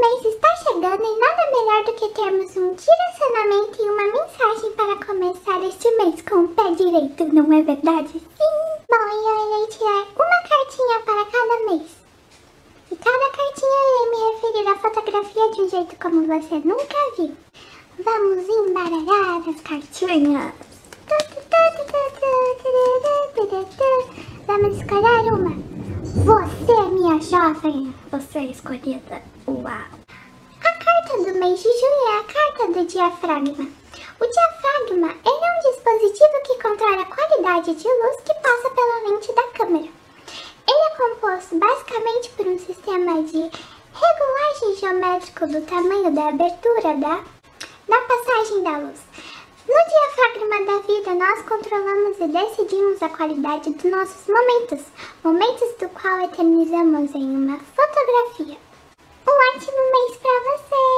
mês está chegando e nada melhor do que termos um direcionamento e uma mensagem para começar este mês com o pé direito, não é verdade? Sim! Bom, eu irei tirar uma cartinha para cada mês. E cada cartinha eu irei me referir à fotografia de um jeito como você nunca viu. Vamos embaralhar as cartinhas. Vamos escolher uma. Você, minha jovem, você é escolhida. Uau! A carta do mês de julho é a carta do diafragma. O diafragma é um dispositivo que controla a qualidade de luz que passa pela lente da câmera. Ele é composto basicamente por um sistema de regulagem geométrico do tamanho da abertura da, da passagem da luz. No diafragma vida, nós controlamos e decidimos a qualidade dos nossos momentos, momentos do qual eternizamos em uma fotografia. Um ótimo mês para você!